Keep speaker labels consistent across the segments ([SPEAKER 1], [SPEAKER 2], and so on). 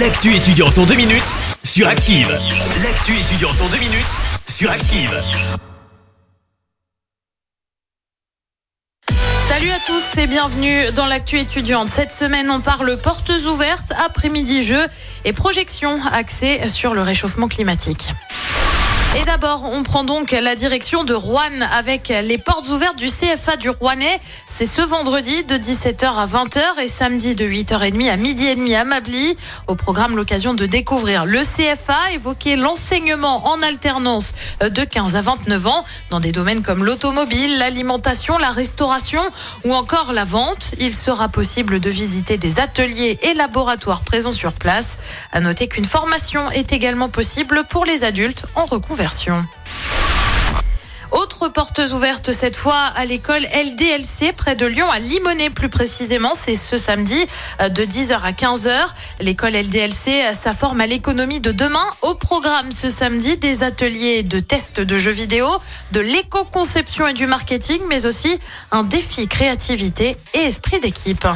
[SPEAKER 1] L'actu étudiante en deux minutes sur Active. L'actu étudiante en deux minutes sur Active.
[SPEAKER 2] Salut à tous et bienvenue dans l'actu étudiante. Cette semaine, on parle portes ouvertes, après-midi jeux et projections axées sur le réchauffement climatique. Et d'abord, on prend donc la direction de Rouen avec les portes ouvertes du CFA du Rouennais. C'est ce vendredi de 17h à 20h et samedi de 8h30 à midi et demi à Mably. Au programme, l'occasion de découvrir le CFA, évoquer l'enseignement en alternance de 15 à 29 ans dans des domaines comme l'automobile, l'alimentation, la restauration ou encore la vente. Il sera possible de visiter des ateliers et laboratoires présents sur place. À noter qu'une formation est également possible pour les adultes en reconversion. Autre portes ouvertes cette fois à l'école LDLC près de Lyon à Limonest plus précisément. C'est ce samedi euh, de 10h à 15h. L'école LDLC euh, ça forme à l'économie de demain. Au programme ce samedi des ateliers de tests de jeux vidéo, de l'éco-conception et du marketing, mais aussi un défi créativité et esprit d'équipe.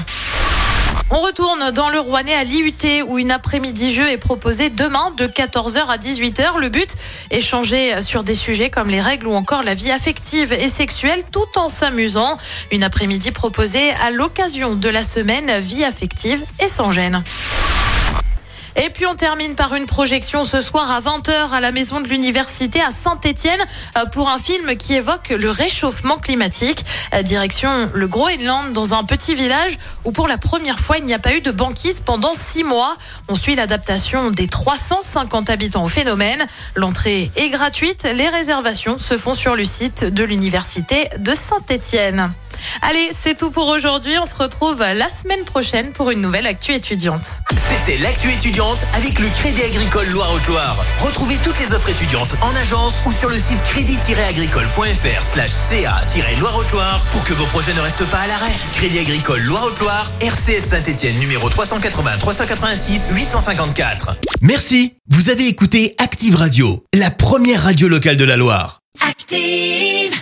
[SPEAKER 2] On retourne dans le Rouennais à l'IUT où une après-midi jeu est proposé demain de 14h à 18h. Le but, échanger sur des sujets comme les règles ou encore la vie affective et sexuelle tout en s'amusant. Une après-midi proposée à l'occasion de la semaine vie affective et sans gêne. Et puis on termine par une projection ce soir à 20h à la maison de l'université à Saint-Étienne euh, pour un film qui évoque le réchauffement climatique. Euh, direction le Groenland dans un petit village où pour la première fois il n'y a pas eu de banquise pendant six mois. On suit l'adaptation des 350 habitants au phénomène. L'entrée est gratuite. Les réservations se font sur le site de l'université de Saint-Étienne. Allez, c'est tout pour aujourd'hui. On se retrouve la semaine prochaine pour une nouvelle actu étudiante.
[SPEAKER 1] C'était l'actu étudiante avec le Crédit Agricole Loire-Haute-Loire. Retrouvez toutes les offres étudiantes en agence ou sur le site crédit-agricole.fr slash ca-loire-haute-Loire pour que vos projets ne restent pas à l'arrêt. Crédit Agricole Loire-Haute-Loire, RCS Saint-Etienne numéro 380 386 854. Merci. Vous avez écouté Active Radio, la première radio locale de la Loire.
[SPEAKER 3] Active!